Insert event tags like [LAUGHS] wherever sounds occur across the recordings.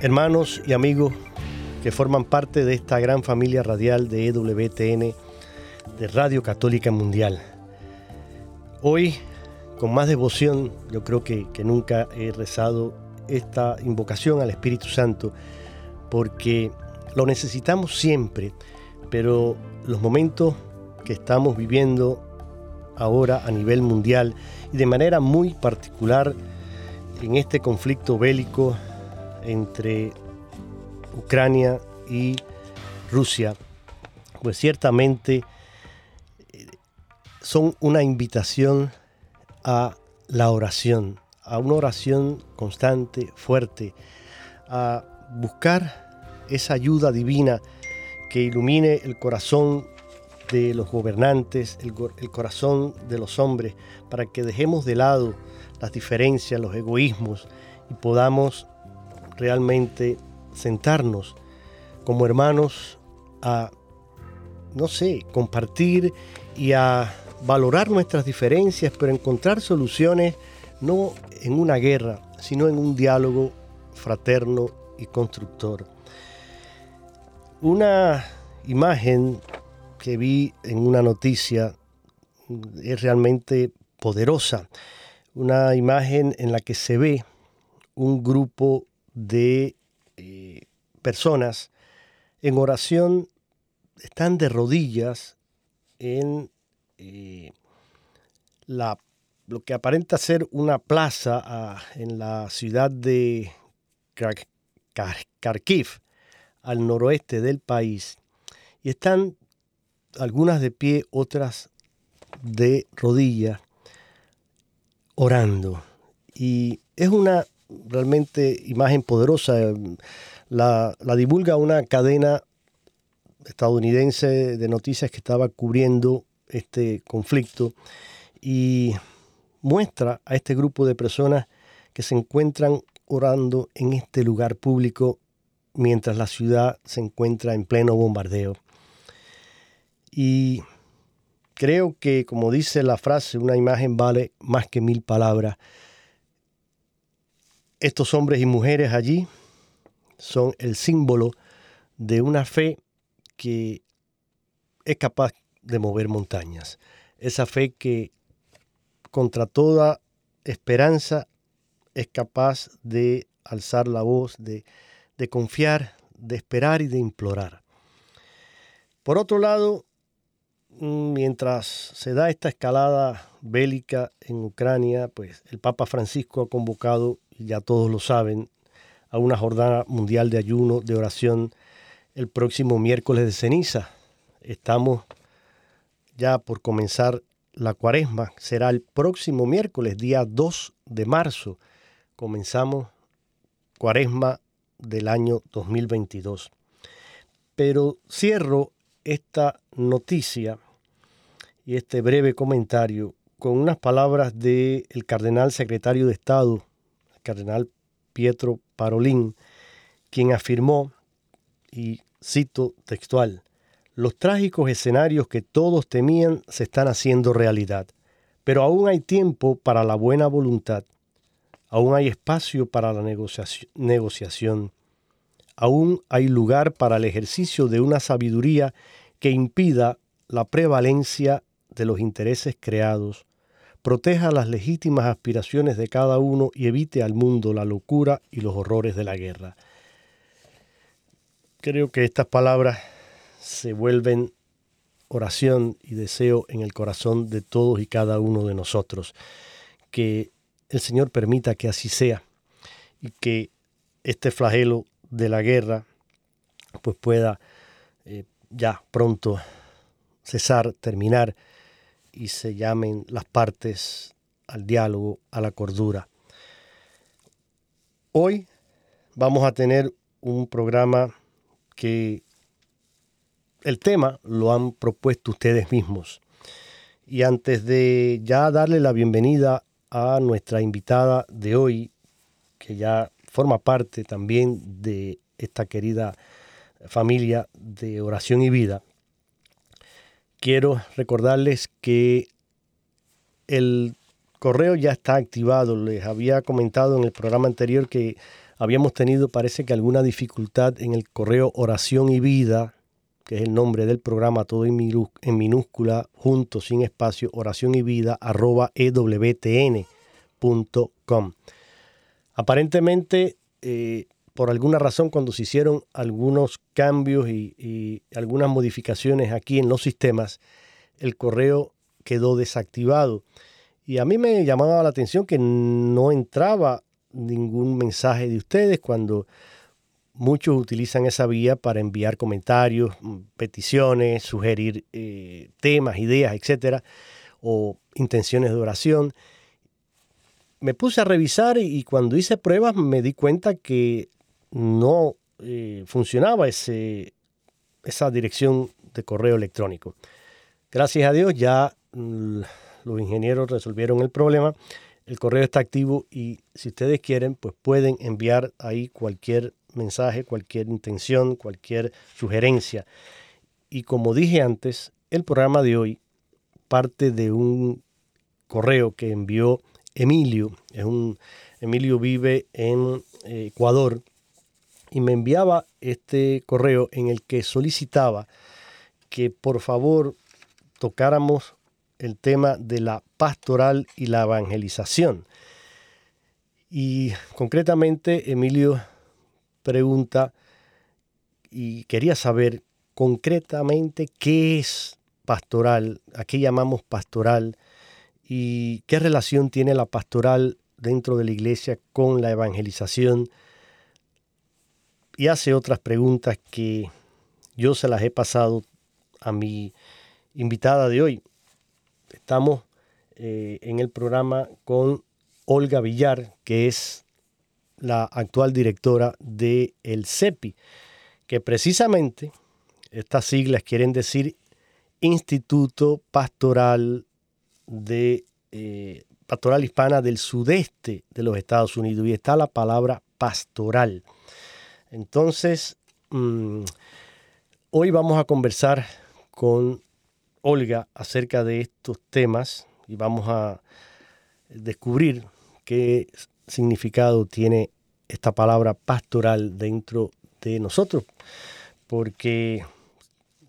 Hermanos y amigos que forman parte de esta gran familia radial de EWTN, de Radio Católica Mundial. Hoy, con más devoción, yo creo que, que nunca he rezado esta invocación al Espíritu Santo, porque lo necesitamos siempre, pero los momentos que estamos viviendo ahora a nivel mundial y de manera muy particular en este conflicto bélico entre Ucrania y Rusia, pues ciertamente eh, son una invitación a la oración, a una oración constante, fuerte, a buscar esa ayuda divina que ilumine el corazón de los gobernantes, el, el, corazón de los hombres, para que dejemos de lado las diferencias, los egoísmos y podamos realmente sentarnos como hermanos a, no sé, compartir y a valorar nuestras diferencias, pero encontrar soluciones no en una guerra, sino en un diálogo fraterno y constructor. Una imagen que vi en una noticia es realmente poderosa. Una imagen en la que se ve un grupo de eh, personas en oración están de rodillas en eh, la, lo que aparenta ser una plaza ah, en la ciudad de Kharkiv, al noroeste del país, y están algunas de pie, otras de rodillas, orando. Y es una realmente imagen poderosa. La, divulga una cadena estadounidense de noticias que estaba cubriendo este conflicto y muestra a este grupo de personas que se encuentran orando en este lugar público mientras la ciudad se encuentra en pleno bombardeo. Y creo que, como dice la frase, una imagen vale más que mil palabras. Estos hombres y mujeres allí son el símbolo de una fe que es capaz de mover montañas. Esa fe que contra toda esperanza es capaz de alzar la voz, de, de confiar, de esperar y de implorar. Por otro lado, mientras se da esta escalada bélica en Ucrania, pues el Papa Francisco ha convocado ya todos lo saben, a una jornada mundial de ayuno, de oración, el próximo miércoles de ceniza. Estamos ya por comenzar la cuaresma. Será el próximo miércoles, día 2 de marzo. Comenzamos cuaresma del año 2022. Pero cierro esta noticia y este breve comentario con unas palabras del cardenal secretario de Estado cardenal Pietro Parolín, quien afirmó y cito textual, los trágicos escenarios que todos temían se están haciendo realidad, pero aún hay tiempo para la buena voluntad, aún hay espacio para la negociación, aún hay lugar para el ejercicio de una sabiduría que impida la prevalencia de los intereses creados, proteja las legítimas aspiraciones de cada uno y evite al mundo la locura y los horrores de la guerra. Creo que estas palabras se vuelven oración y deseo en el corazón de todos y cada uno de nosotros. Que el Señor permita que así sea y que este flagelo de la guerra pues pueda eh, ya pronto cesar, terminar y se llamen las partes al diálogo, a la cordura. Hoy vamos a tener un programa que el tema lo han propuesto ustedes mismos. Y antes de ya darle la bienvenida a nuestra invitada de hoy, que ya forma parte también de esta querida familia de oración y vida, quiero recordarles que el correo ya está activado. Les había comentado en el programa anterior que habíamos tenido, parece que alguna dificultad en el correo oración y vida que es el nombre del programa, todo en, minúscula, junto, sin espacio, oración y vida, arroba ewtn.com. Aparentemente, eh, por alguna razón, cuando se hicieron algunos cambios y, algunas modificaciones aquí en los sistemas, el correo quedó desactivado. Y a mí me llamaba la atención que no entraba ningún mensaje de ustedes cuando Muchos utilizan esa vía para enviar comentarios, mm, peticiones, sugerir eh, temas, ideas, etcétera, o intenciones de oración. Me puse a revisar y, cuando hice pruebas me di cuenta que no eh, funcionaba ese, esa dirección de correo electrónico. Gracias a Dios ya mm, los ingenieros resolvieron el problema. El correo está activo y si ustedes quieren, pues pueden enviar ahí cualquier mensaje, cualquier intención, cualquier sugerencia. Y como dije antes, el programa de hoy parte de un correo que envió Emilio. Es un, Emilio vive en eh, Ecuador y me enviaba este correo en el que solicitaba que por favor tocáramos el tema de la pastoral y la evangelización. Y concretamente Emilio pregunta y quería saber concretamente qué es pastoral, a qué llamamos pastoral y qué relación tiene la pastoral dentro de la iglesia con la evangelización. Y hace otras preguntas que yo se las he pasado a mi invitada de hoy. Estamos eh, en el programa con Olga Villar, que es la actual directora del el CEPI, que precisamente estas siglas quieren decir Instituto Pastoral de eh, Pastoral Hispana del Sudeste de los Estados Unidos y está la palabra pastoral. Entonces, mm, hoy vamos a conversar con Olga acerca de estos temas y vamos a descubrir qué significado tiene esta palabra pastoral dentro de nosotros, porque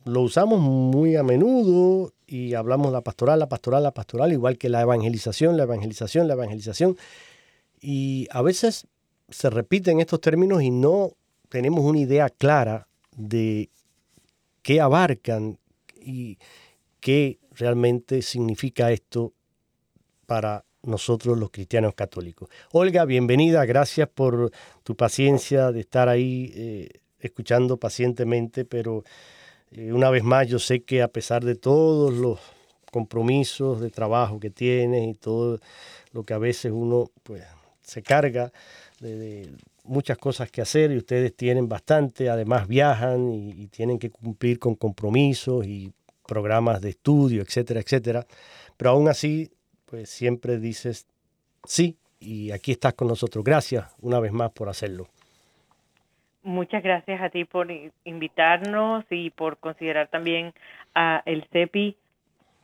lo usamos muy a menudo y hablamos la pastoral, la pastoral, la pastoral, igual que la evangelización, la evangelización, la evangelización. Y a veces se repiten estos términos y no tenemos una idea clara de qué abarcan y qué realmente significa esto para nosotros los cristianos católicos. Olga, bienvenida, gracias por tu paciencia de estar ahí eh, escuchando pacientemente, pero eh, una vez más yo sé que a pesar de todos los compromisos de trabajo que tienes y todo lo que a veces uno pues se carga de, muchas cosas que hacer y ustedes tienen bastante, además viajan y, tienen que cumplir con compromisos y programas de estudio, etcétera, etcétera. Pero aún así pues siempre dices sí y aquí estás con nosotros. Gracias una vez más por hacerlo. muchas gracias a ti por invitarnos y por considerar también a el CEPI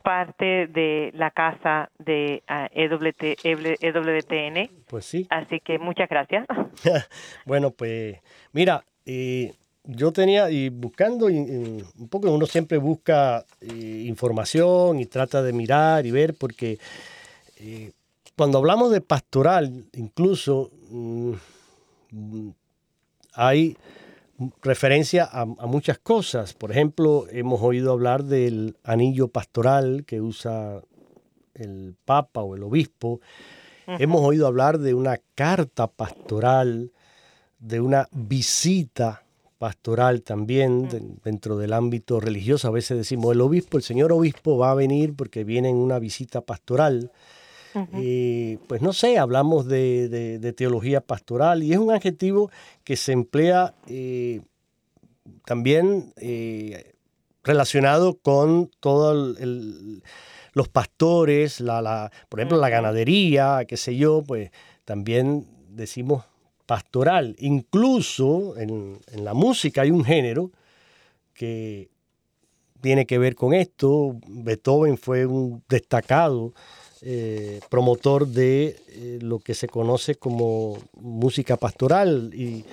parte de la casa de EWTN. E pues sí. Así que muchas gracias. [LAUGHS] bueno, pues mira, eh, yo tenía, y buscando, un poco uno siempre busca eh, información y trata de mirar y ver, porque eh, cuando hablamos de pastoral, incluso mm, hay referencia a, muchas cosas. Por ejemplo, hemos oído hablar del anillo pastoral que usa el Papa o el Obispo. Hemos oído hablar de una carta pastoral, de una visita pastoral también dentro del ámbito religioso. A veces decimos, el obispo, el señor obispo va a venir porque viene en una visita pastoral. Y pues no sé, hablamos de, teología pastoral y es un adjetivo que se emplea eh, también eh, relacionado con todos los pastores, la, por ejemplo, la ganadería, qué sé yo, pues también decimos pastoral. Incluso en, en la música hay un género que tiene que ver con esto. Beethoven fue un destacado eh, promotor de eh, lo que se conoce como música pastoral y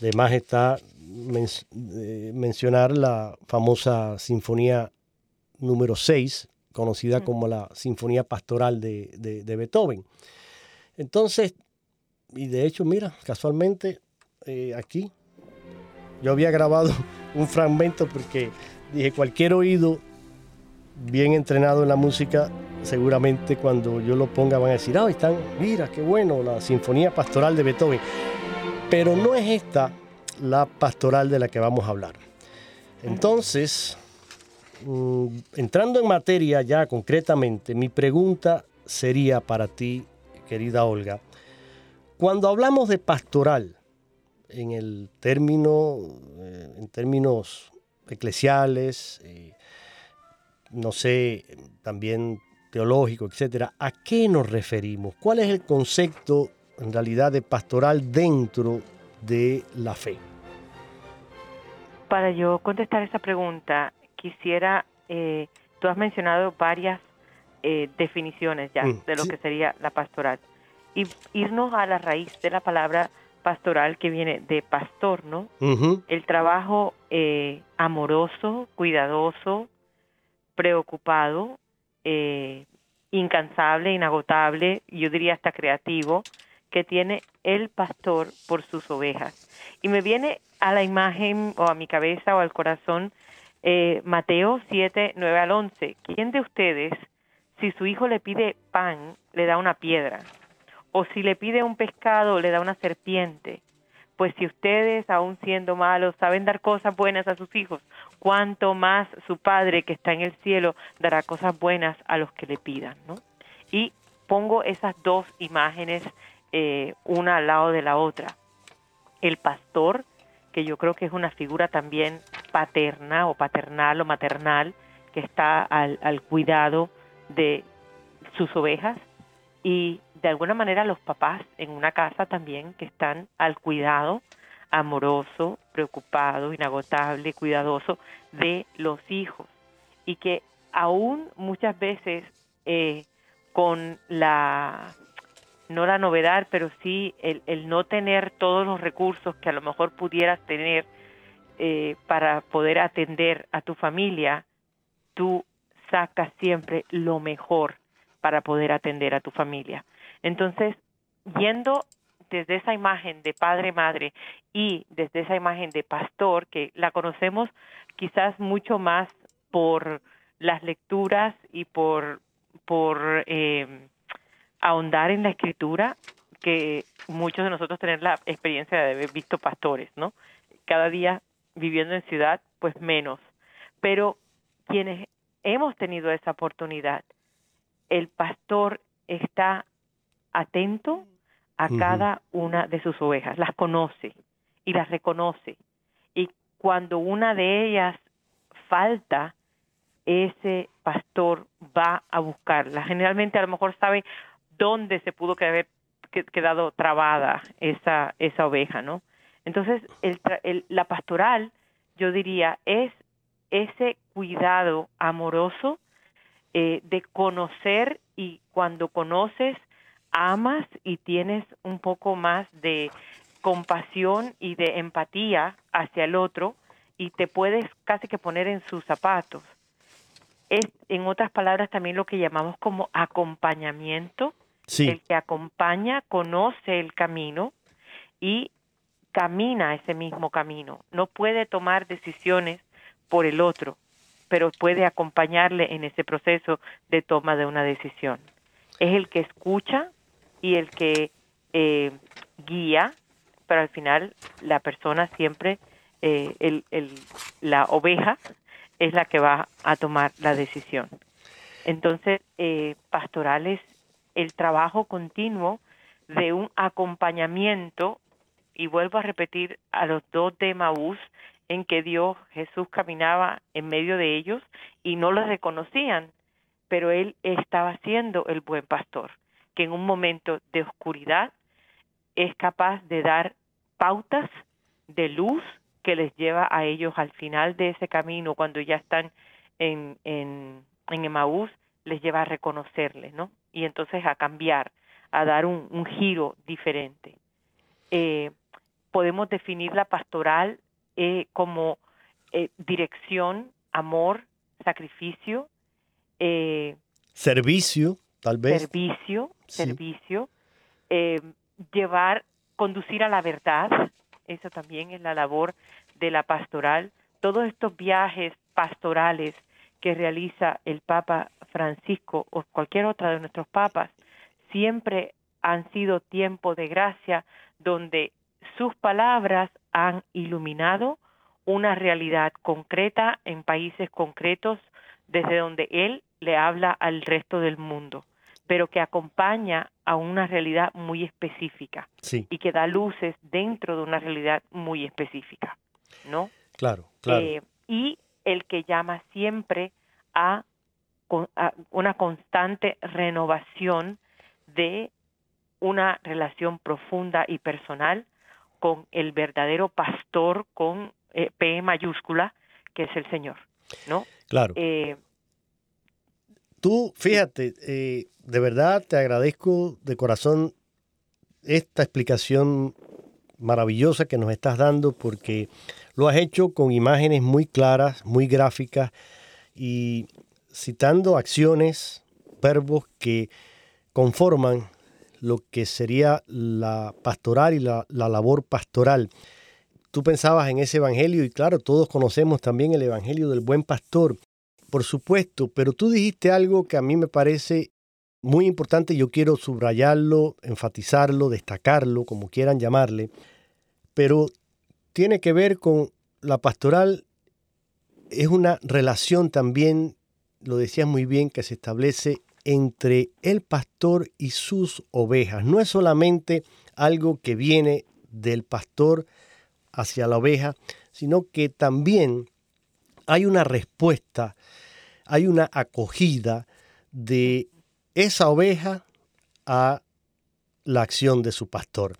además está eh, mencionar la famosa sinfonía número 6, conocida mm. como la Sinfonía Pastoral de, de, Beethoven. Entonces, y de hecho, mira, casualmente aquí yo había grabado [LAUGHS] un fragmento porque dije, cualquier oído bien entrenado en la música seguramente cuando yo lo ponga van a decir, ah, están, mira, qué bueno, la Sinfonía Pastoral de Beethoven. Pero no es esta la pastoral de la que vamos a hablar. Entonces, mm, entrando en materia ya concretamente, mi pregunta sería para ti, querida Olga, cuando hablamos de pastoral, en el término, eh, en términos eclesiales, eh, no sé, también teológico, etcétera, ¿a qué nos referimos? ¿Cuál es el concepto en realidad de pastoral dentro de la fe? Para yo contestar esa pregunta, quisiera, eh, tú has mencionado varias eh, definiciones ya mm, de lo que sería la pastoral, y irnos a la raíz de la palabra pastoral que viene de pastor, ¿no? El trabajo eh, amoroso, cuidadoso, preocupado eh, incansable, inagotable, yo diría hasta creativo, que tiene el pastor por sus ovejas. Y me viene a la imagen o a mi cabeza o al corazón eh, Mateo 7, 9 al 11. ¿Quién de ustedes, si su hijo le pide pan, le da una piedra? O si le pide un pescado, le da una serpiente? Pues si ustedes, aun siendo malos, saben dar cosas buenas a sus hijos, cuánto más su Padre que está en el cielo dará cosas buenas a los que le pidan, ¿no? Y pongo esas dos imágenes eh, una al lado de la otra. El pastor, que yo creo que es una figura también paterna o paternal o maternal, que está al, al cuidado de sus ovejas, y de alguna manera los papás en una casa también que están al cuidado amoroso, preocupado, inagotable, cuidadoso de los hijos. Y que aún muchas veces eh, con la no la novedad, pero sí el, el, no tener todos los recursos que a lo mejor pudieras tener eh, para poder atender a tu familia, tú sacas siempre lo mejor para poder atender a tu familia. Entonces, yendo desde esa imagen de padre-madre y desde esa imagen de pastor, que la conocemos quizás mucho más por las lecturas y por, por eh, ahondar en la escritura, que muchos de nosotros tener la experiencia de haber visto pastores, ¿no? Cada día viviendo en ciudad, pues menos. Pero quienes hemos tenido esa oportunidad, el pastor está atento a cada una de sus ovejas, las conoce y las reconoce. Y cuando una de ellas falta, ese pastor va a buscarla. Generalmente a lo mejor sabe dónde se pudo haber quedado trabada esa, esa oveja, ¿no? Entonces, el, la pastoral, yo diría, es ese cuidado amoroso eh, de conocer y cuando conoces, amas y tienes un poco más de compasión y de empatía hacia el otro y te puedes casi que poner en sus zapatos. Es, en otras palabras, también lo que llamamos como acompañamiento. El que acompaña conoce el camino y camina ese mismo camino. No puede tomar decisiones por el otro, pero puede acompañarle en ese proceso de toma de una decisión. Es el que escucha y el que eh, guía, pero al final la persona siempre, eh, la oveja es la que va a tomar la decisión. Entonces, eh, pastoral es el trabajo continuo de un acompañamiento y vuelvo a repetir a los dos de Maús en que Dios Jesús caminaba en medio de ellos y no los reconocían, pero él estaba siendo el buen pastor, que en un momento de oscuridad es capaz de dar pautas de luz que les lleva a ellos al final de ese camino, cuando ya están en, en, en Emaús, les lleva a reconocerle, ¿no? Y entonces a cambiar, a dar un, un giro diferente. Eh, podemos definir la pastoral eh, como eh, dirección, amor, sacrificio. Eh, servicio, tal vez. Servicio, servicio. llevar, conducir a la verdad. Eso también es la labor de la pastoral. Todos estos viajes pastorales que realiza el Papa Francisco o cualquier otra de nuestros papas siempre han sido tiempo de gracia donde sus palabras han iluminado una realidad concreta en países concretos desde donde él le habla al resto del mundo, pero que acompaña a una realidad muy específica y que da luces dentro de una realidad muy específica, ¿no? Claro, claro. Eh, y el que llama siempre a, a una constante renovación de una relación profunda y personal con el verdadero pastor con eh, P mayúscula, que es el Señor, ¿no? Claro. Eh, Tú, fíjate, eh, de verdad te agradezco de corazón esta explicación maravillosa que nos estás dando porque lo has hecho con imágenes muy claras, muy gráficas y citando acciones, verbos que conforman lo que sería la pastoral y la, labor pastoral. Tú pensabas en ese evangelio y claro, todos conocemos también el evangelio del buen pastor, por supuesto, pero tú dijiste algo que a mí me parece muy importante, yo quiero subrayarlo, enfatizarlo, destacarlo, como quieran llamarle, pero tiene que ver con la pastoral, es una relación también, lo decías muy bien, que se establece entre el pastor y sus ovejas. No es solamente algo que viene del pastor hacia la oveja, sino que también hay una respuesta, hay una acogida de esa oveja a la acción de su pastor.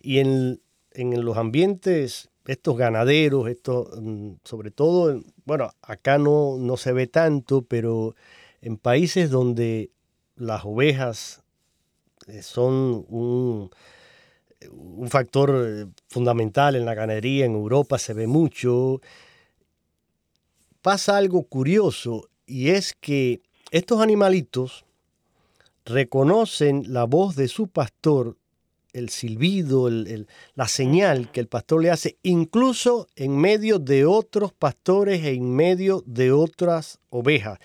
Y en, los ambientes, estos ganaderos, estos, mm, sobre todo, bueno, acá no, no se ve tanto, pero en países donde las ovejas eh, son un, factor eh, fundamental en la ganadería, en Europa se ve mucho, pasa algo curioso y es que estos animalitos reconocen la voz de su pastor, el silbido, la señal que el pastor le hace, incluso en medio de otros pastores e en medio de otras ovejas.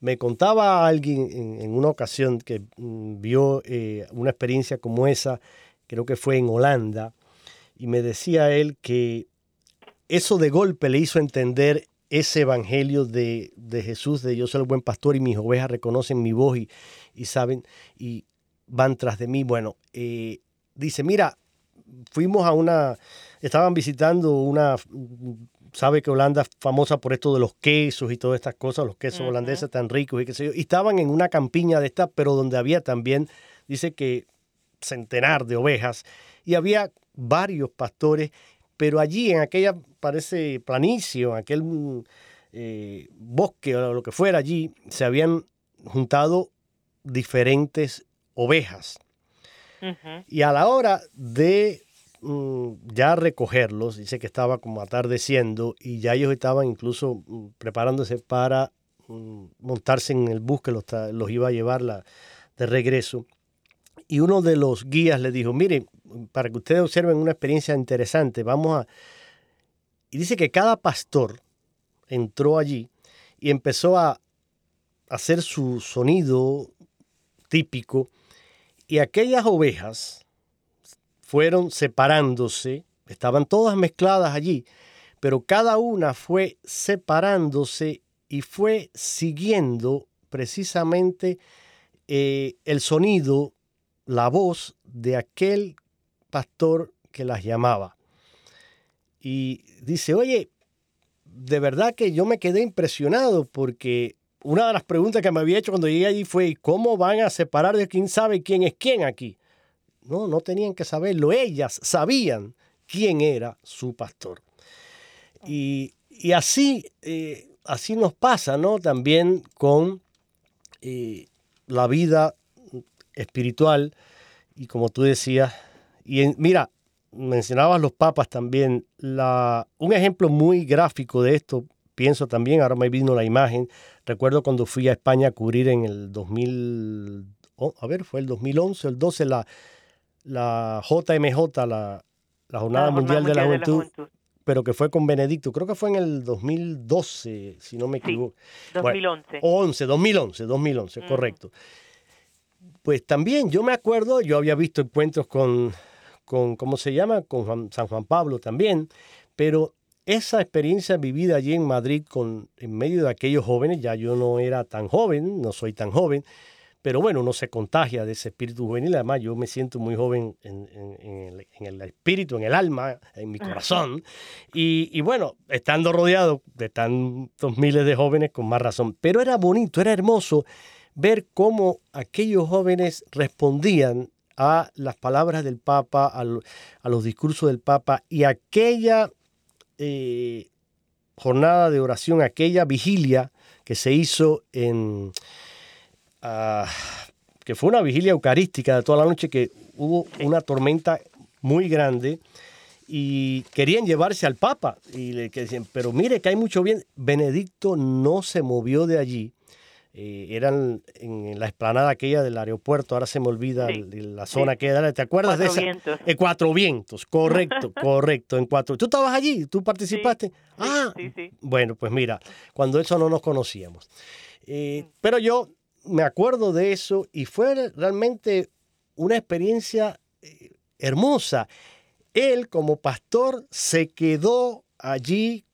Me contaba alguien en, una ocasión que mm, vio eh, una experiencia como esa, creo que fue en Holanda, y me decía él que eso de golpe le hizo entender ese evangelio de, Jesús, de yo soy el buen pastor y mis ovejas reconocen mi voz y, saben y van tras de mí. Bueno, eh, dice, mira, fuimos a una, estaban visitando una sabe que Holanda es famosa por esto de los quesos y todas estas cosas, los quesos holandeses tan ricos y qué sé yo. Y estaban en una campiña de estas, pero donde había también, dice que centenar de ovejas. y había varios pastores, pero allí en aquella, parece, planicie, en aquel eh, bosque o lo que fuera allí, se habían juntado diferentes ovejas. Y a la hora de mm, ya recogerlos, dice que estaba como atardeciendo y ya ellos estaban incluso mm, preparándose para mm, montarse en el bus que los, los iba a llevar la, de regreso. Y uno de los guías le dijo, mire, para que ustedes observen una experiencia interesante, vamos a... Y dice que cada pastor entró allí y empezó a hacer su sonido típico y aquellas ovejas fueron separándose, estaban todas mezcladas allí, pero cada una fue separándose y fue siguiendo precisamente eh, el sonido, la voz de aquel pastor que las llamaba. Y dice, oye, de verdad que yo me quedé impresionado porque una de las preguntas que me había hecho cuando llegué allí fue, ¿cómo van a separar de quién sabe quién es quién aquí? No, no tenían que saberlo. Ellas sabían quién era su pastor. Y, así, eh, así nos pasa, ¿no? También con eh, la vida espiritual y como tú decías, y mira, mencionabas los papas también, la, un ejemplo muy gráfico de esto, pienso también, ahora me vino la imagen, recuerdo cuando fui a España a cubrir en el 2000, a ver, fue el 2011, el 12, la, la JMJ, la, la Jornada Mundial, de, la Juventud, pero que fue con Benedicto, creo que fue en el 2012, si no me equivoco. 2011. 11, 2011, 2011, correcto. Pues también yo me acuerdo, yo había visto encuentros con con, ¿cómo se llama? Con San Juan Pablo también, pero esa experiencia vivida allí en Madrid con, en medio de aquellos jóvenes, ya yo no era tan joven, no soy tan joven, pero bueno, uno se contagia de ese espíritu juvenil, además yo me siento muy joven en, el, espíritu, en el alma, en mi corazón, y, y, bueno, estando rodeado de tantos miles de jóvenes, con más razón, pero era bonito, era hermoso ver cómo aquellos jóvenes respondían a las palabras del Papa, a, los discursos del Papa y aquella eh, jornada de oración, aquella vigilia que se hizo en... Que fue una vigilia eucarística de toda la noche, que hubo una tormenta muy grande y querían llevarse al Papa. Y le decían, pero mire que hay mucho bien. Benedicto no se movió de allí eh, eran en la explanada aquella del aeropuerto, ahora se me olvida la zona que era, ¿te acuerdas de esa? Vientos. Eh, cuatro vientos, correcto, [LAUGHS] correcto, en cuatro. ¿Tú estabas allí? ¿Tú participaste? ah, bueno, pues mira, cuando eso no nos conocíamos. Eh, mm. pero yo me acuerdo de eso y fue realmente una experiencia hermosa. Él como pastor se quedó allí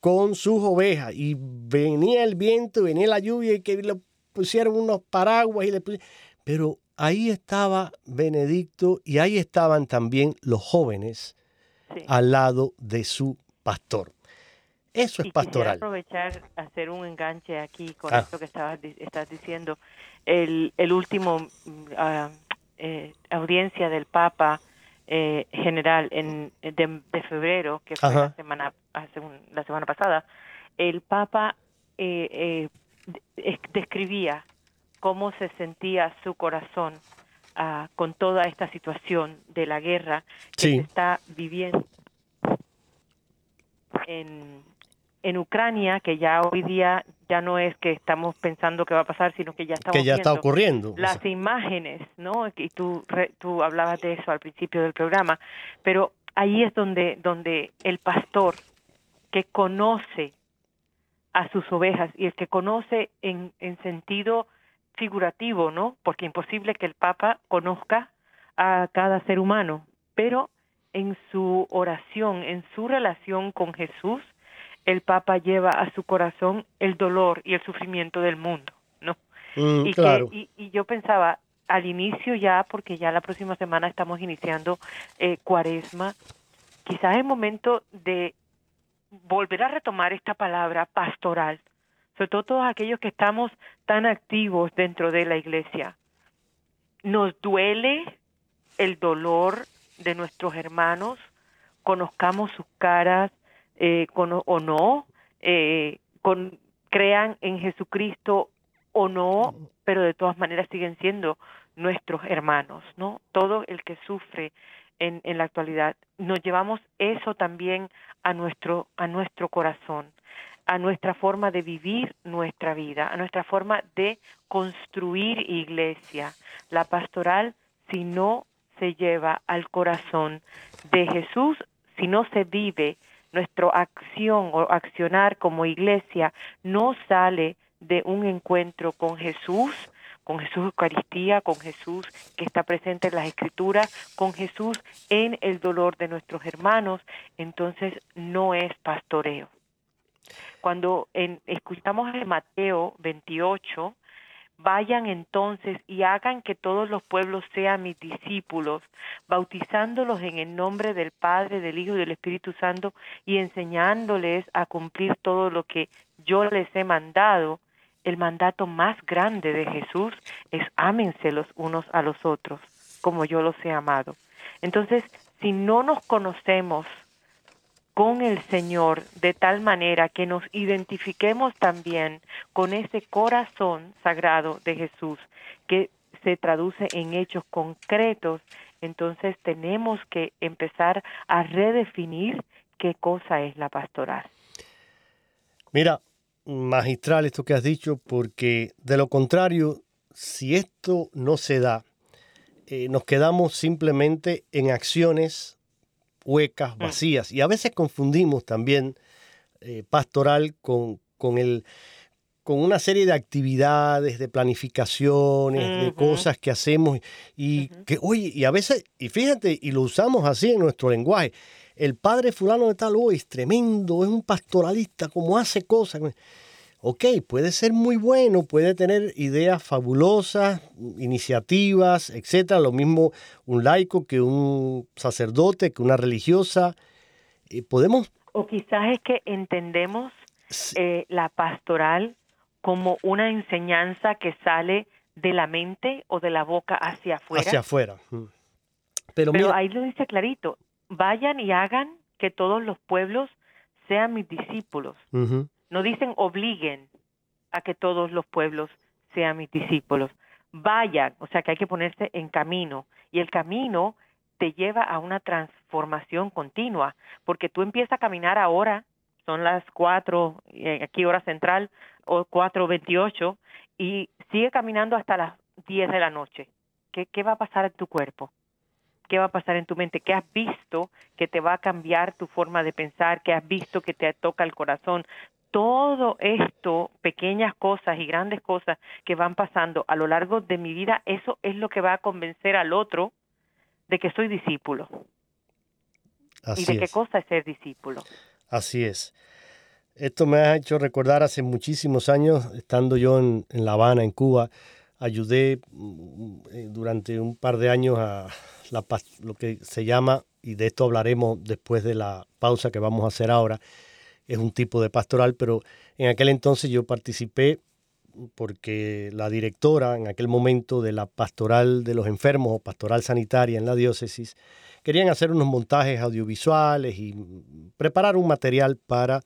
con sus ovejas y venía el viento, venía la lluvia y que le pusieron unos paraguas y le pero ahí estaba Benedicto y ahí estaban también los jóvenes al lado de su pastor. Eso es pastoral. aprovechar, hacer un enganche aquí con ah. esto que estabas, estás diciendo. El, el último ah, eh, audiencia del Papa eh, general en, de, febrero, que fue la semana, hace la semana pasada, el Papa eh, eh, describía cómo se sentía su corazón ah, con toda esta situación de la guerra que se está viviendo en, en Ucrania, que ya hoy día ya no es que estamos pensando que va a pasar, sino que ya está que ya está ocurriendo. Las imágenes, ¿no? Y tú tú hablabas de eso al principio del programa, pero ahí es donde donde el pastor que conoce a sus ovejas y el que conoce en, en sentido figurativo, ¿no? Porque imposible que el Papa conozca a cada ser humano, pero en su oración, en su relación con Jesús, el Papa lleva a su corazón el dolor y el sufrimiento del mundo, ¿no? Mm, y, y, yo pensaba, al inicio ya, porque ya la próxima semana estamos iniciando eh, cuaresma, quizás es momento de volver a retomar esta palabra pastoral, sobre todo todos aquellos que estamos tan activos dentro de la iglesia. Nos duele el dolor de nuestros hermanos, conozcamos sus caras eh, o no, eh, con, crean en Jesucristo o no, pero de todas maneras siguen siendo nuestros hermanos, ¿no? Todo el que sufre en, en la actualidad, nos llevamos eso también a nuestro, a nuestro corazón, a nuestra forma de vivir nuestra vida, a nuestra forma de construir iglesia. La pastoral, si no se lleva al corazón de Jesús, si no se vive nuestra acción o accionar como iglesia, no sale de un encuentro con Jesús, con Jesús Eucaristía, con Jesús que está presente en las Escrituras, con Jesús en el dolor de nuestros hermanos, entonces no es pastoreo. Cuando en, escuchamos en Mateo 28, Vayan entonces y hagan que todos los pueblos sean mis discípulos, bautizándolos en el nombre del Padre, del Hijo y del Espíritu Santo y enseñándoles a cumplir todo lo que yo les he mandado. El mandato más grande de Jesús es ámense los unos a los otros, como yo los he amado. Entonces, si no nos conocemos con el Señor de tal manera que nos identifiquemos también con ese corazón sagrado de Jesús que se traduce en hechos concretos, entonces tenemos que empezar a redefinir qué cosa es la pastoral. Mira, magistral esto que has dicho, porque de lo contrario, si esto no se da, eh, nos quedamos simplemente en acciones huecas, mm. vacías. Y a veces confundimos también eh, pastoral con, con, el, con una serie de actividades, de planificaciones, de cosas que hacemos y que, oye, y a veces, y fíjate, y lo usamos así en nuestro lenguaje. El padre fulano de tal, hoy es tremendo, es un pastoralista, como hace cosas ok, puede ser muy bueno, puede tener ideas fabulosas, iniciativas, etcétera. Lo mismo un laico que un sacerdote, que una religiosa. Eh, podemos. O quizás es que entendemos eh, la pastoral como una enseñanza que sale de la mente o de la boca hacia afuera. Hacia afuera. Pero, ahí lo dice clarito, vayan y hagan que todos los pueblos sean mis discípulos. No dicen obliguen a que todos los pueblos sean mis discípulos. Vayan, o sea que hay que ponerse en camino. Y el camino te lleva a una transformación continua, porque tú empiezas a caminar ahora, son las cuatro, eh, aquí hora central, o cuatro veintiocho, y sigue caminando hasta las diez de la noche. ¿Qué, ¿Qué va a pasar en tu cuerpo? ¿Qué va a pasar en tu mente? ¿Qué has visto que te va a cambiar tu forma de pensar? ¿Qué has visto que te toca el corazón? Todo esto, pequeñas cosas y grandes cosas que van pasando a lo largo de mi vida, eso es lo que va a convencer al otro de que soy discípulo. y de qué cosa es ser discípulo. Así es. Esto me ha hecho recordar hace muchísimos años, estando yo en, La Habana, en Cuba, ayudé mm, eh, durante un par de años a lo que se llama, y de esto hablaremos después de la pausa que vamos a hacer ahora, es un tipo de pastoral, pero en aquel entonces yo participé porque la directora en aquel momento de la pastoral de los enfermos o pastoral sanitaria en la diócesis querían hacer unos montajes audiovisuales y preparar un material para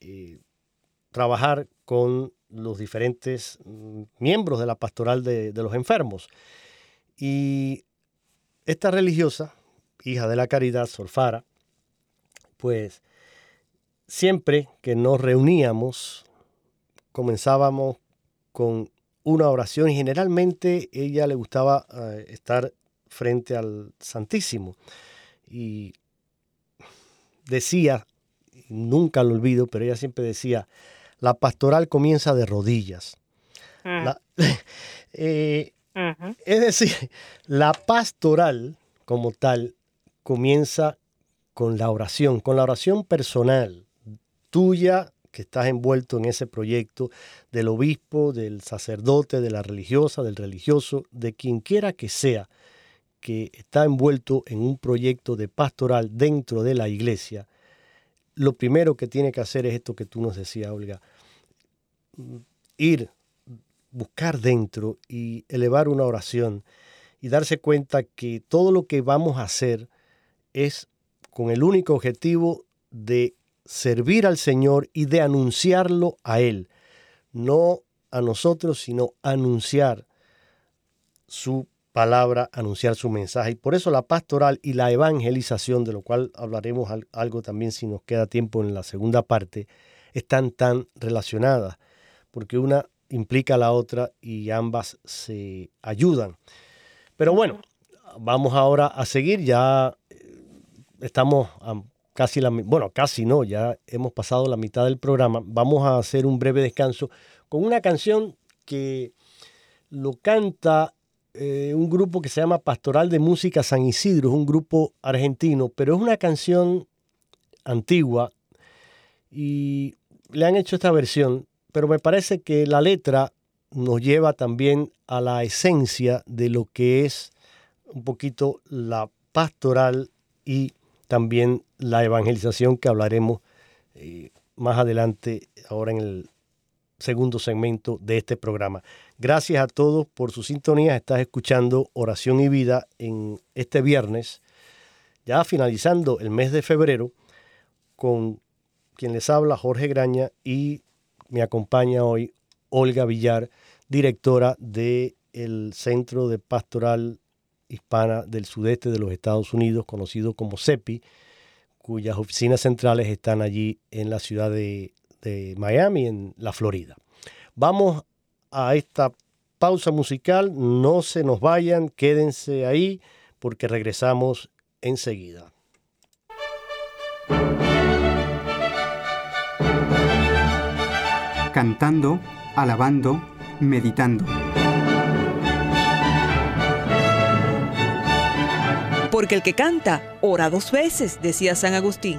eh, trabajar con los diferentes mm, miembros de la pastoral de, de los enfermos. Y esta religiosa, hija de la caridad, Solfara, pues siempre que nos reuníamos, comenzábamos con una oración y generalmente ella le gustaba eh, estar frente al Santísimo. Y decía, nunca lo olvido, pero ella siempre decía, la pastoral comienza de rodillas. Mm. [LAUGHS] Eh, es decir, la pastoral como tal comienza con la oración, con la oración personal, tuya que estás envuelto en ese proyecto, del obispo, del sacerdote, de la religiosa, del religioso, de quien quiera que sea que está envuelto en un proyecto de pastoral dentro de la iglesia, lo primero que tiene que hacer es esto que tú nos decías, Olga, ir, buscar dentro y elevar una oración y darse cuenta que todo lo que vamos a hacer es con el único objetivo de servir al Señor y de anunciarlo a Él. No a nosotros, sino anunciar su palabra, anunciar su mensaje. Y por eso la pastoral y la evangelización, de lo cual hablaremos algo también si nos queda tiempo en la segunda parte, están tan relacionadas, porque una implica a la otra y ambas se ayudan. Pero bueno, vamos ahora a seguir, ya eh, estamos a casi la, bueno, casi no, ya hemos pasado la mitad del programa. Vamos a hacer un breve descanso con una canción que lo canta eh, un grupo que se llama Pastoral de Música San Isidro, es un grupo argentino, pero es una canción antigua y le han hecho esta versión, pero me parece que la letra nos lleva también a la esencia de lo que es un poquito la pastoral y también la evangelización que hablaremos eh, más adelante, ahora en el segundo segmento de este programa. Gracias a todos por su sintonía. Estás escuchando Oración y Vida en este viernes, ya finalizando el mes de febrero, con quien les habla Jorge Graña y me acompaña hoy Olga Villar, directora del el Centro de Pastoral Hispana del Sudeste de los Estados Unidos, conocido como CEPI, cuyas oficinas centrales están allí en la ciudad de, de Miami, en la Florida. Vamos a esta pausa musical, no se nos vayan, quédense ahí porque regresamos enseguida. Cantando, alabando, meditando. Porque el que canta, ora dos veces, decía San Agustín.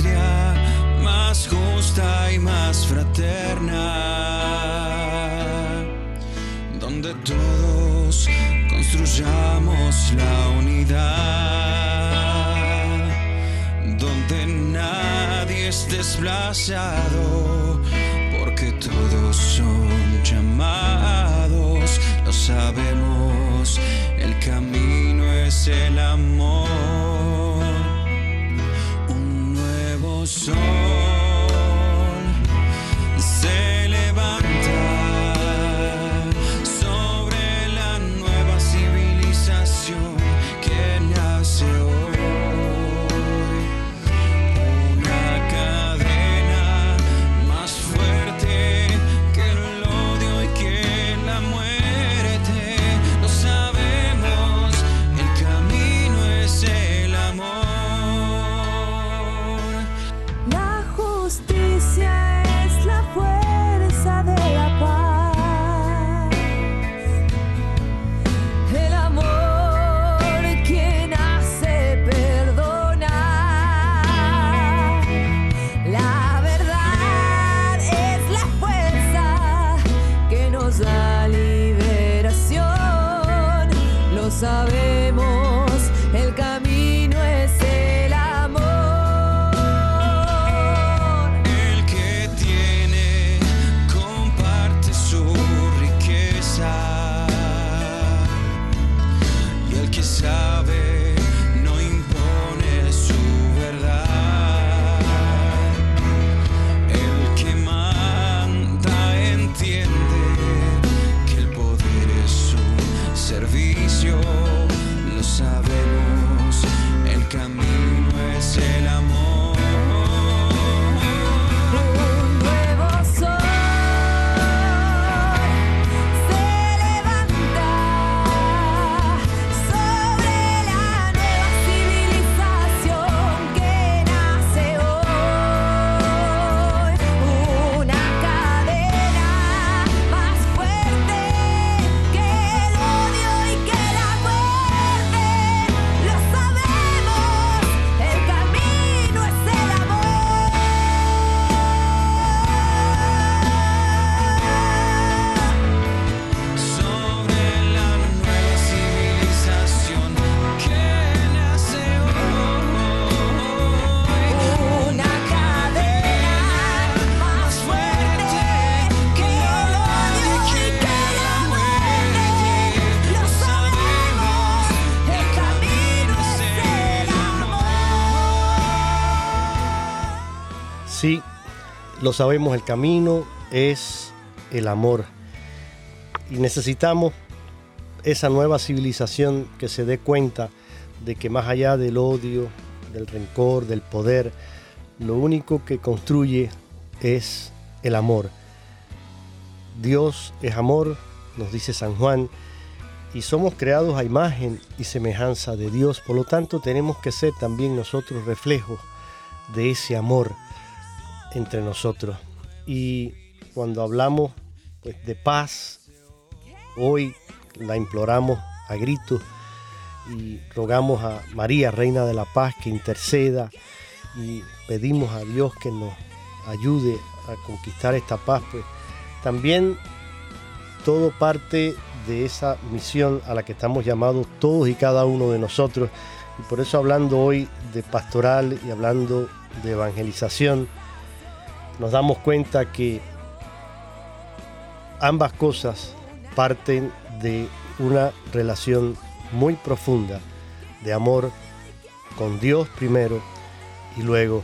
y más fraterna, donde todos construyamos la unidad, donde nadie es desplazado, porque todos son llamados, lo sabemos el camino es el amor, un nuevo sol. Sí, lo sabemos, el camino es el amor. Y necesitamos esa nueva civilización que se dé cuenta de que más allá del odio, del rencor, del poder, lo único que construye es el amor. Dios es amor, nos dice San Juan, y somos creados a imagen y semejanza de Dios, por lo tanto tenemos que ser también nosotros reflejos de ese amor entre nosotros. Y cuando hablamos pues, de paz, hoy la imploramos a gritos y rogamos a María, Reina de la Paz, que interceda y pedimos a Dios que nos ayude a conquistar esta paz, pues también todo parte de esa misión a la que estamos llamados todos y cada uno de nosotros. Y por eso hablando hoy de pastoral y hablando de evangelización, nos damos cuenta que ambas cosas parten de una relación muy profunda de amor con Dios primero y luego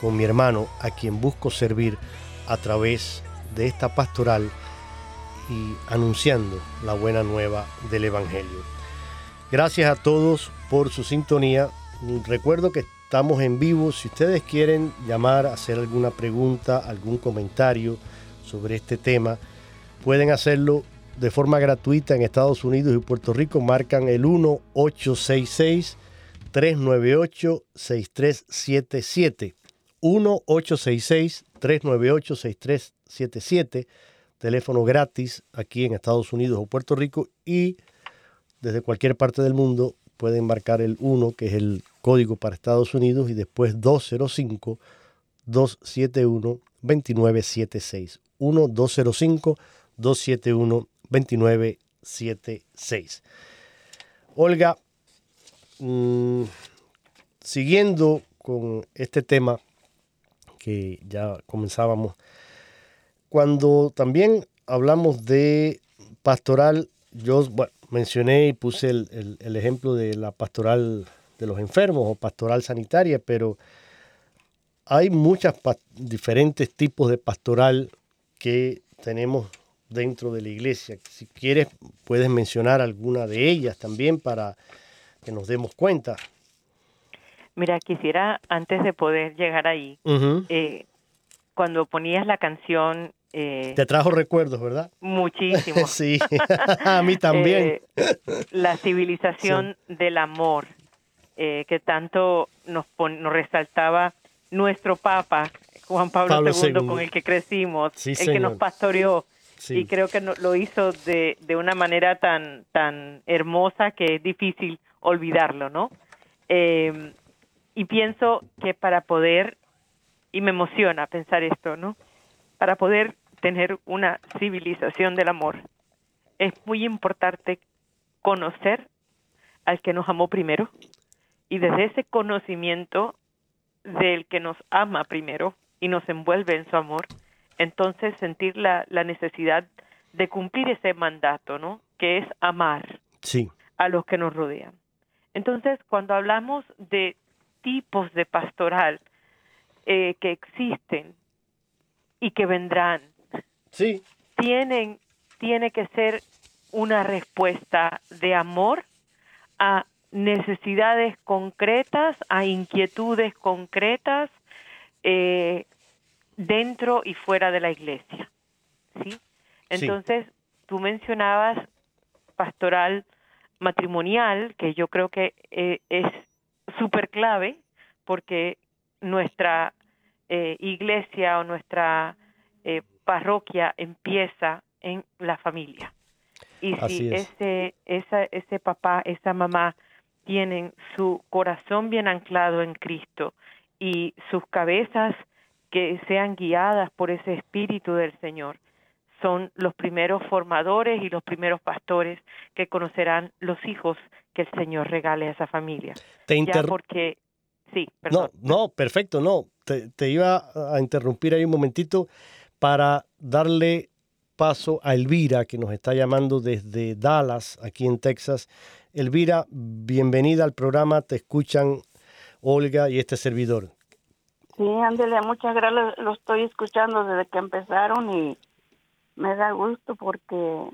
con mi hermano a quien busco servir a través de esta pastoral y anunciando la buena nueva del Evangelio. Gracias a todos por su sintonía. Recuerdo que estamos en vivo. Si ustedes quieren llamar, hacer alguna pregunta, algún comentario sobre este tema, pueden hacerlo de forma gratuita en Estados Unidos y Puerto Rico. Marcan el 1-866. 398-6377. 1-866-398-6377 teléfono gratis aquí en Estados Unidos o Puerto Rico y desde cualquier parte del mundo pueden marcar el 1, que es el código para Estados Unidos, y después 205-271-2976. 1-205-271-2976. Olga, mm, siguiendo con este tema que ya comenzábamos cuando también hablamos de pastoral, yo mencioné y puse el, ejemplo de la pastoral de los enfermos o pastoral sanitaria, pero hay muchos diferentes tipos de pastoral que tenemos dentro de la iglesia. Si quieres, puedes mencionar alguna de ellas también para que nos demos cuenta. Mira, quisiera, antes de poder llegar ahí, eh, cuando ponías la canción eh, Te trajo recuerdos, ¿verdad? Muchísimo. [LAUGHS] sí, [LAUGHS] a mí también. [LAUGHS] Eh, la civilización del amor, eh, que tanto nos, nos resaltaba nuestro Papa, Juan Pablo, II, con el que crecimos, el que nos pastoreó. Y creo que lo hizo de, de una manera tan, tan hermosa que es difícil olvidarlo, ¿no? y pienso que para poder, y me emociona pensar esto, ¿no? Para poder tener una civilización del amor, es muy importante conocer al que nos amó primero y desde ese conocimiento del que nos ama primero y nos envuelve en su amor, entonces sentir la, necesidad de cumplir ese mandato, ¿no? Que es amar sí. a los que nos rodean. Entonces, cuando hablamos de tipos de pastoral eh, que existen y que vendrán Sí. Tienen, tiene que ser una respuesta de amor a necesidades concretas, a inquietudes concretas eh, dentro y fuera de la iglesia. ¿sí? Entonces, tú mencionabas pastoral matrimonial, que yo creo que eh, es súper clave porque nuestra eh, iglesia o nuestra parroquia empieza en la familia. Y si ese, esa, ese papá, esa mamá tienen su corazón bien anclado en Cristo y sus cabezas que sean guiadas por ese espíritu del Señor, son los primeros formadores y los primeros pastores que conocerán los hijos que el Señor regale a esa familia. Te ya porque sí, perdón. No, no, perfecto, no. Te, te, iba a interrumpir ahí un momentito para darle paso a Elvira, que nos está llamando desde Dallas, aquí en Texas. Elvira, bienvenida al programa, te escuchan Olga y este servidor. Sí, ándele, muchas gracias. Lo estoy escuchando desde que empezaron y me da gusto porque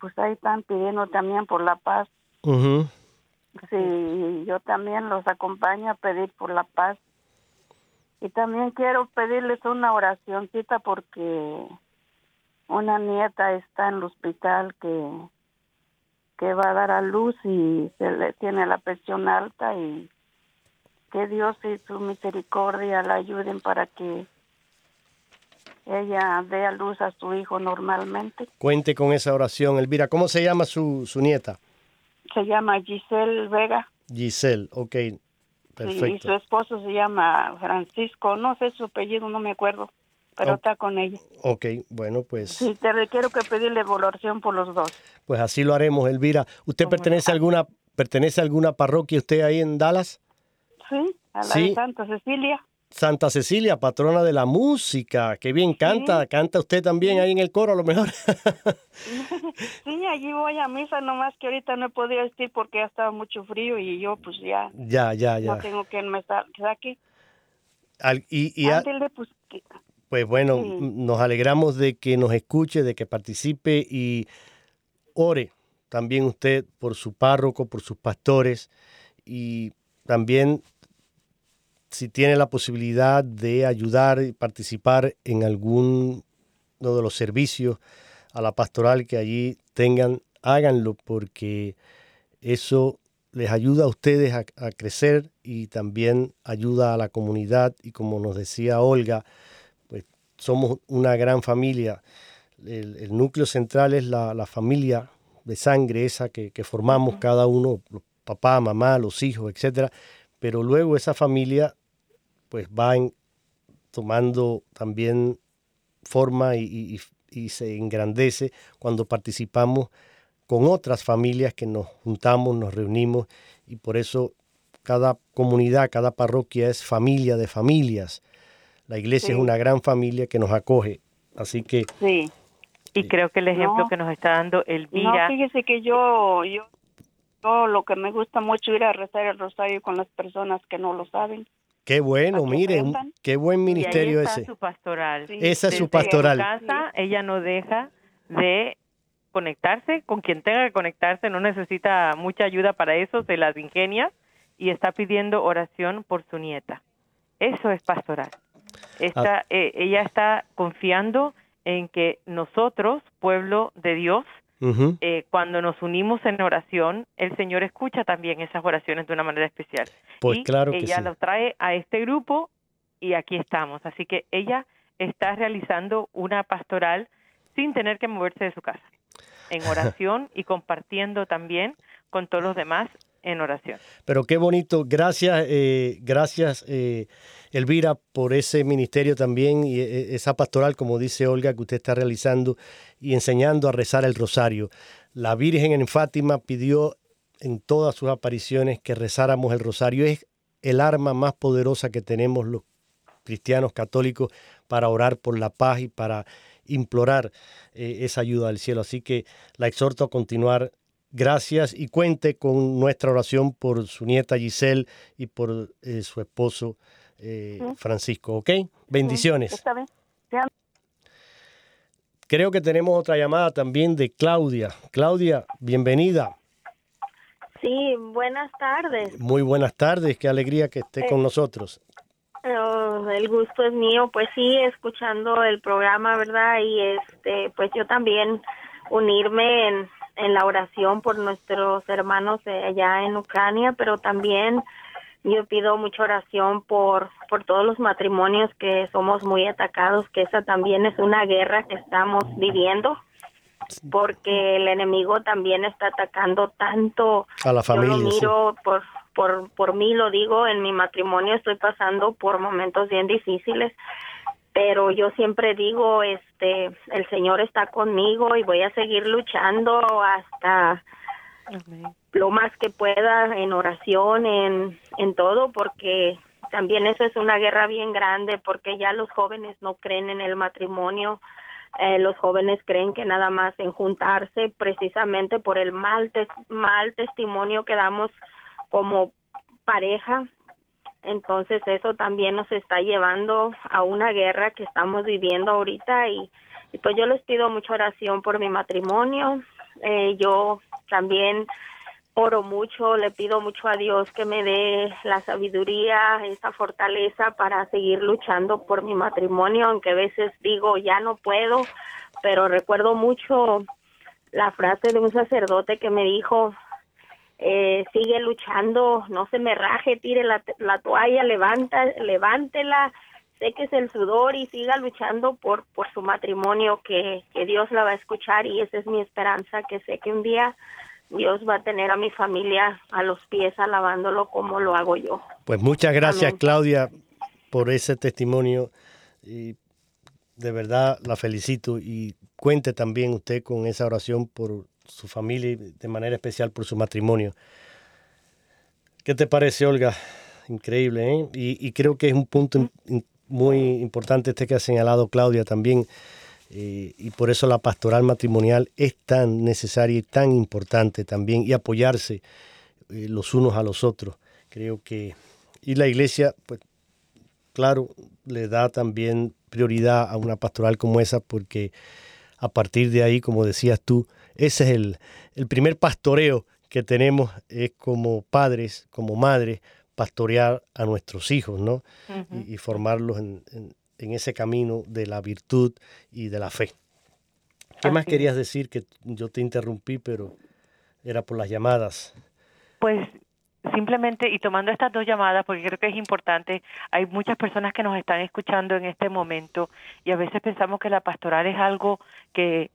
pues ahí están pidiendo también por la paz. Sí, yo también los acompaño a pedir por la paz. Y también quiero pedirles una oracioncita porque una nieta está en el hospital que, que va a dar a luz y se le tiene la presión alta y que Dios y su misericordia la ayuden para que ella dé a luz a su hijo normalmente. Cuente con esa oración, Elvira. ¿Cómo se llama su, su nieta? Se llama Giselle Vega. Giselle, ok, perfecto. y su esposo se llama Francisco, no sé su apellido, no me acuerdo, pero está con ella. Ok, bueno, pues... Sí, te requiero que pedirle oración por los dos. Pues así lo haremos, Elvira. ¿Usted pertenece a alguna pertenece a alguna parroquia usted ahí en Dallas? Sí, a la de Santa Cecilia. Santa Cecilia, patrona de la música. Qué bien canta. Canta usted también ahí en el coro, a lo mejor. [LAUGHS] sí, allí voy a misa, nomás que ahorita no he podido estar porque ha estado mucho frío y yo, pues ya. Ya, ya, ya. No tengo que me aquí. y, y pues, pues bueno, nos alegramos de que nos escuche, de que participe y ore también usted por su párroco, por sus pastores y también si tiene la posibilidad de ayudar y participar en alguno de los servicios a la pastoral que allí tengan, háganlo porque eso les ayuda a ustedes a, crecer y también ayuda a la comunidad y como nos decía Olga, pues somos una gran familia. El, núcleo central es la, familia de sangre esa que, que formamos cada uno, papá, mamá, los hijos, etcétera. Pero luego esa familia pues va tomando también forma y, se engrandece cuando participamos con otras familias que nos juntamos, nos reunimos y por eso cada comunidad, cada parroquia es familia de familias. La iglesia es una gran familia que nos acoge. Así que... Sí. Y creo que el ejemplo que nos está dando Elvira... No, fíjese que yo, yo, yo lo que me gusta mucho ir a rezar el rosario con las personas que no lo saben. Qué bueno, mire, qué buen ministerio y ese. su pastoral. Esa es su pastoral. casa, ella no deja de conectarse con quien tenga que conectarse, no necesita mucha ayuda para eso, se las ingenia y está pidiendo oración por su nieta. Eso es pastoral. Está, ah. eh, ella está confiando en que nosotros, pueblo de Dios, eh, cuando nos unimos en oración, el Señor escucha también esas oraciones de una manera especial. Pues y claro que ella lo trae a este grupo y aquí estamos. Así que ella está realizando una pastoral sin tener que moverse de su casa, en [LAUGHS] oración y compartiendo también con todos los demás en oración. Pero qué bonito, gracias, eh, gracias eh, Elvira por ese ministerio también y eh, esa pastoral, como dice Olga, que usted está realizando y enseñando a rezar el rosario. La Virgen en Fátima pidió en todas sus apariciones que rezáramos el rosario. Es el arma más poderosa que tenemos los cristianos católicos para orar por la paz y para implorar esa ayuda del cielo. Así que la exhorto a continuar Gracias y cuente con nuestra oración por su nieta Giselle y por eh, su esposo eh, Francisco, ¿ok? Bendiciones. Bien. Creo que tenemos otra llamada también de Claudia. Claudia, bienvenida. Sí, buenas tardes. Muy buenas tardes, qué alegría que esté con eh, nosotros. Oh, el gusto es mío, pues sí, escuchando el programa, ¿verdad? Y este, pues yo también unirme en, en la oración por nuestros hermanos allá en Ucrania, pero también yo pido mucha oración por, por todos los matrimonios que somos muy atacados, que esa también es una guerra que estamos viviendo, porque el enemigo también está atacando tanto a la familia. Yo lo miro por, por, por mí, lo digo, en mi matrimonio estoy pasando por momentos bien difíciles pero yo siempre digo, este, el Señor está conmigo y voy a seguir luchando hasta lo más que pueda en oración, en, en todo, porque también eso es una guerra bien grande, porque ya los jóvenes no creen en el matrimonio, eh, los jóvenes creen que nada más en juntarse precisamente por el mal, mal testimonio que damos como pareja Entonces eso también nos está llevando a una guerra que estamos viviendo ahorita y, pues yo les pido mucha oración por mi matrimonio. Eh, yo también oro mucho, le pido mucho a Dios que me dé la sabiduría, esa fortaleza para seguir luchando por mi matrimonio, aunque a veces digo ya no puedo, pero recuerdo mucho la frase de un sacerdote que me dijo, eh, sigue luchando, no se me raje, tire la, la toalla, levanta, levántela, que es el sudor y siga luchando por, por su matrimonio, que, que Dios la va a escuchar y esa es mi esperanza, que sé que un día Dios va a tener a mi familia a los pies alabándolo como lo hago yo. Pues muchas gracias Claudia por ese testimonio y de verdad la felicito y cuente también usted con esa oración por su familia y de manera especial por su matrimonio. ¿Qué te parece, Olga? Increíble, ¿eh? Y, creo que es un punto muy importante este que ha señalado Claudia también, eh, y por eso la pastoral matrimonial es tan necesaria y tan importante también, y apoyarse eh, los unos a los otros. Creo que, y la iglesia, pues, claro, le da también prioridad a una pastoral como esa, porque a partir de ahí, como decías tú, ese es el, el primer pastoreo que tenemos, es como padres, como madres, pastorear a nuestros hijos, ¿no? y, formarlos en, en, ese camino de la virtud y de la fe. ¿Qué más querías decir? Que yo te interrumpí, pero era por las llamadas. Pues simplemente, y tomando estas dos llamadas, porque creo que es importante, hay muchas personas que nos están escuchando en este momento y a veces pensamos que la pastoral es algo que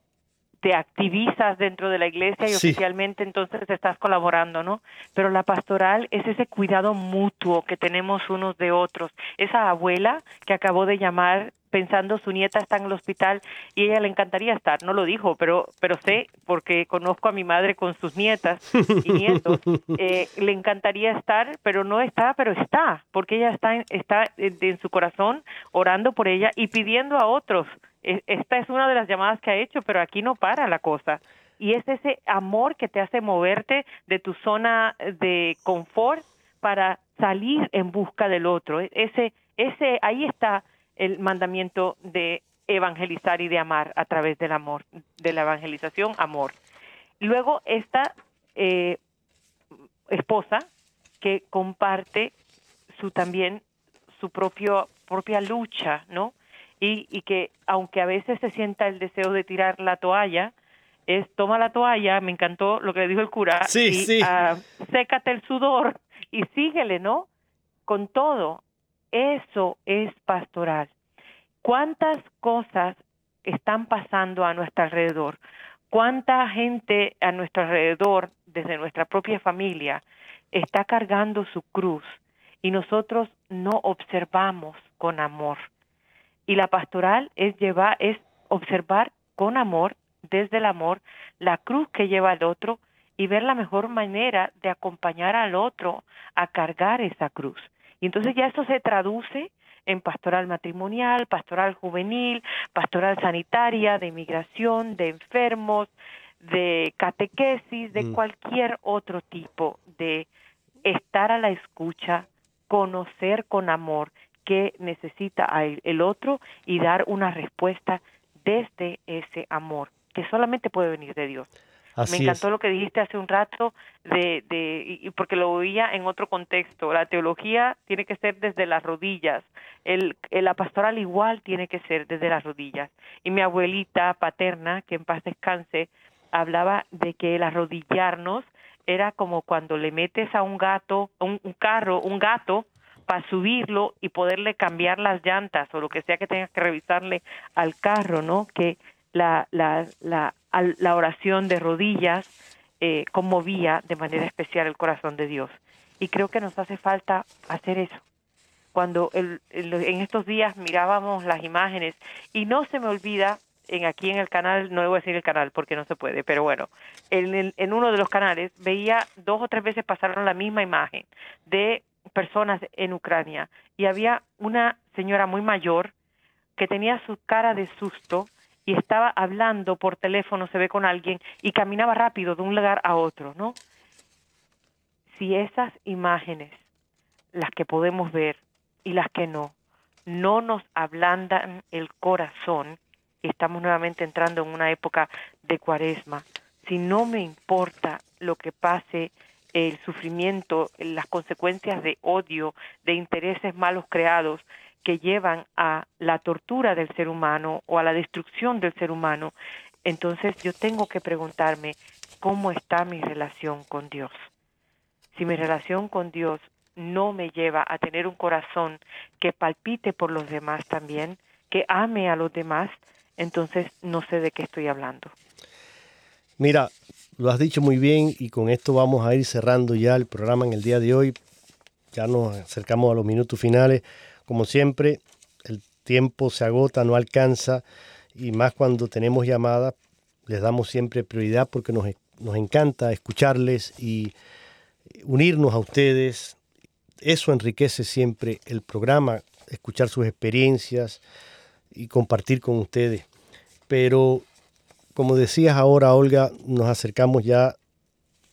te activizas dentro de la iglesia y oficialmente entonces estás colaborando, ¿no? Pero la pastoral es ese cuidado mutuo que tenemos unos de otros. Esa abuela que acabó de llamar pensando su nieta está en el hospital y ella le encantaría estar, no lo dijo, pero pero sé porque conozco a mi madre con sus nietas y nietos, [LAUGHS] eh, le encantaría estar, pero no está, pero está, porque ella está está en su corazón orando por ella y pidiendo a otros esta es una de las llamadas que ha hecho, pero aquí no para la cosa. Y es ese amor que te hace moverte de tu zona de confort para salir en busca del otro. E, ese, ese, ahí está el mandamiento de evangelizar y de amar a través del amor, de la evangelización, amor. Luego esta eh, esposa que comparte su también su propio propia lucha, ¿no? Y, y que aunque a veces se sienta el deseo de tirar la toalla, es toma la toalla, me encantó lo que le dijo el cura, sí, y sí. Uh, sécate el sudor y síguele, ¿no? Con todo, eso es pastoral. ¿Cuántas cosas están pasando a nuestro alrededor? ¿Cuánta gente a nuestro alrededor, desde nuestra propia familia, está cargando su cruz y nosotros no observamos con amor? Y la pastoral es llevar, es observar con amor, desde el amor, la cruz que lleva el otro y ver la mejor manera de acompañar al otro a cargar esa cruz. Y entonces ya eso se traduce en pastoral matrimonial, pastoral juvenil, pastoral sanitaria, de inmigración, de enfermos, de catequesis, de mm. cualquier otro tipo de estar a la escucha, conocer con amor que necesita el otro y dar una respuesta desde ese amor, que solamente puede venir de Dios. Me encantó lo que dijiste hace un rato, de, de, y porque lo oía en otro contexto. La teología tiene que ser desde las rodillas, el, la pastoral igual tiene que ser desde las rodillas. Y mi abuelita paterna, que en paz descanse, hablaba de que el arrodillarnos era como cuando le metes a un gato, un carro, un gato para subirlo y poderle cambiar las llantas o lo que sea que tengas que revisarle al carro, ¿no? Que la, la, la, la oración de rodillas eh, conmovía de manera especial el corazón de Dios. Y creo que nos hace falta hacer eso. Cuando el, en estos días mirábamos las imágenes y no se me olvida en aquí en el canal, no debo decir el canal porque no se puede, pero bueno, en, en uno de los canales veía dos o tres veces pasaron la misma imagen de personas en Ucrania y había una señora muy mayor que tenía su cara de susto y estaba hablando por teléfono, se ve con alguien y caminaba rápido de un lugar a otro, ¿no? Si esas imágenes las que podemos ver y las que no, no nos ablandan el corazón, estamos nuevamente entrando en una época de cuaresma, si no me importa lo que pase, el sufrimiento, las consecuencias de odio, de intereses malos creados que llevan a la tortura del ser humano o a la destrucción del ser humano, entonces yo tengo que preguntarme cómo está mi relación con Dios. Si mi relación con Dios no me lleva a tener un corazón que palpite por los demás también, que ame a los demás, entonces no sé de qué estoy hablando. Mira, lo has dicho muy bien y con esto vamos a ir cerrando ya el programa en el día de hoy. Ya nos acercamos a los minutos finales. Como siempre, el tiempo se agota, no alcanza y más cuando tenemos llamadas, les damos siempre prioridad porque nos, encanta escucharles y unirnos a ustedes, eso enriquece siempre el programa, escuchar sus experiencias y compartir con ustedes. Pero como decías ahora, Olga, nos acercamos ya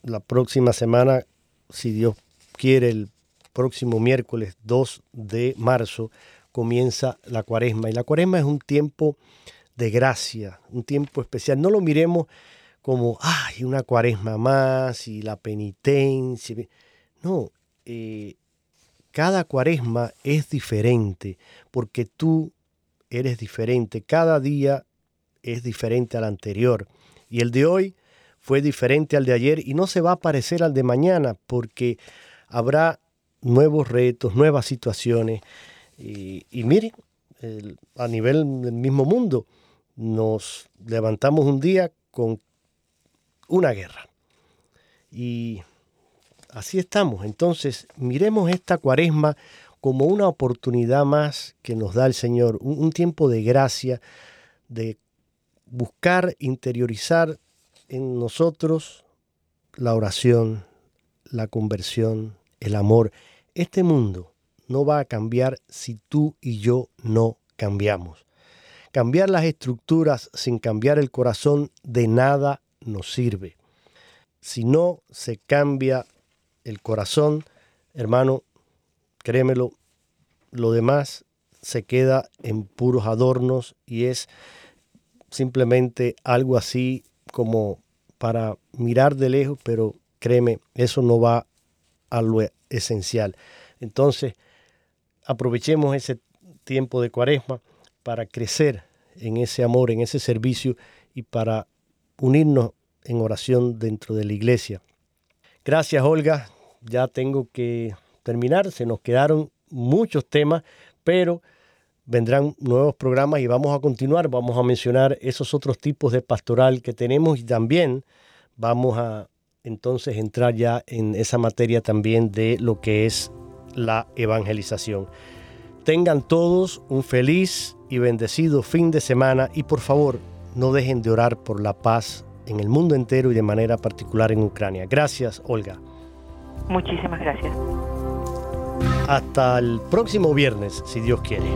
la próxima semana, si Dios quiere, el próximo miércoles 2 de marzo comienza la cuaresma. Y la cuaresma es un tiempo de gracia, un tiempo especial. No lo miremos como, ay, una cuaresma más y la penitencia. No, eh, cada cuaresma es diferente porque tú eres diferente. Cada día es diferente al anterior. Y el de hoy fue diferente al de ayer y no se va a parecer al de mañana porque habrá nuevos retos, nuevas situaciones. Y, miren, a nivel del mismo mundo, nos levantamos un día con una guerra. Y así estamos. Entonces, miremos esta cuaresma como una oportunidad más que nos da el Señor, un, tiempo de gracia, de buscar interiorizar en nosotros la oración, la conversión, el amor. Este mundo no va a cambiar si tú y yo no cambiamos. Cambiar las estructuras sin cambiar el corazón de nada nos sirve. Si no se cambia el corazón, hermano, créemelo, lo demás se queda en puros adornos y es simplemente algo así como para mirar de lejos, pero créeme, eso no va a lo esencial. Entonces, aprovechemos ese tiempo de cuaresma para crecer en ese amor, en ese servicio y para unirnos en oración dentro de la iglesia. Gracias, Olga ya tengo que terminar. Se nos quedaron muchos temas, pero vendrán nuevos programas y vamos a continuar. Vamos a mencionar esos otros tipos de pastoral que tenemos y también vamos a entonces entrar ya en esa materia también de lo que es la evangelización. Tengan todos un feliz y bendecido fin de semana y por favor no dejen de orar por la paz en el mundo entero y de manera particular en Ucrania. Gracias, Olga. Muchísimas gracias. Hasta el próximo viernes, si Dios quiere.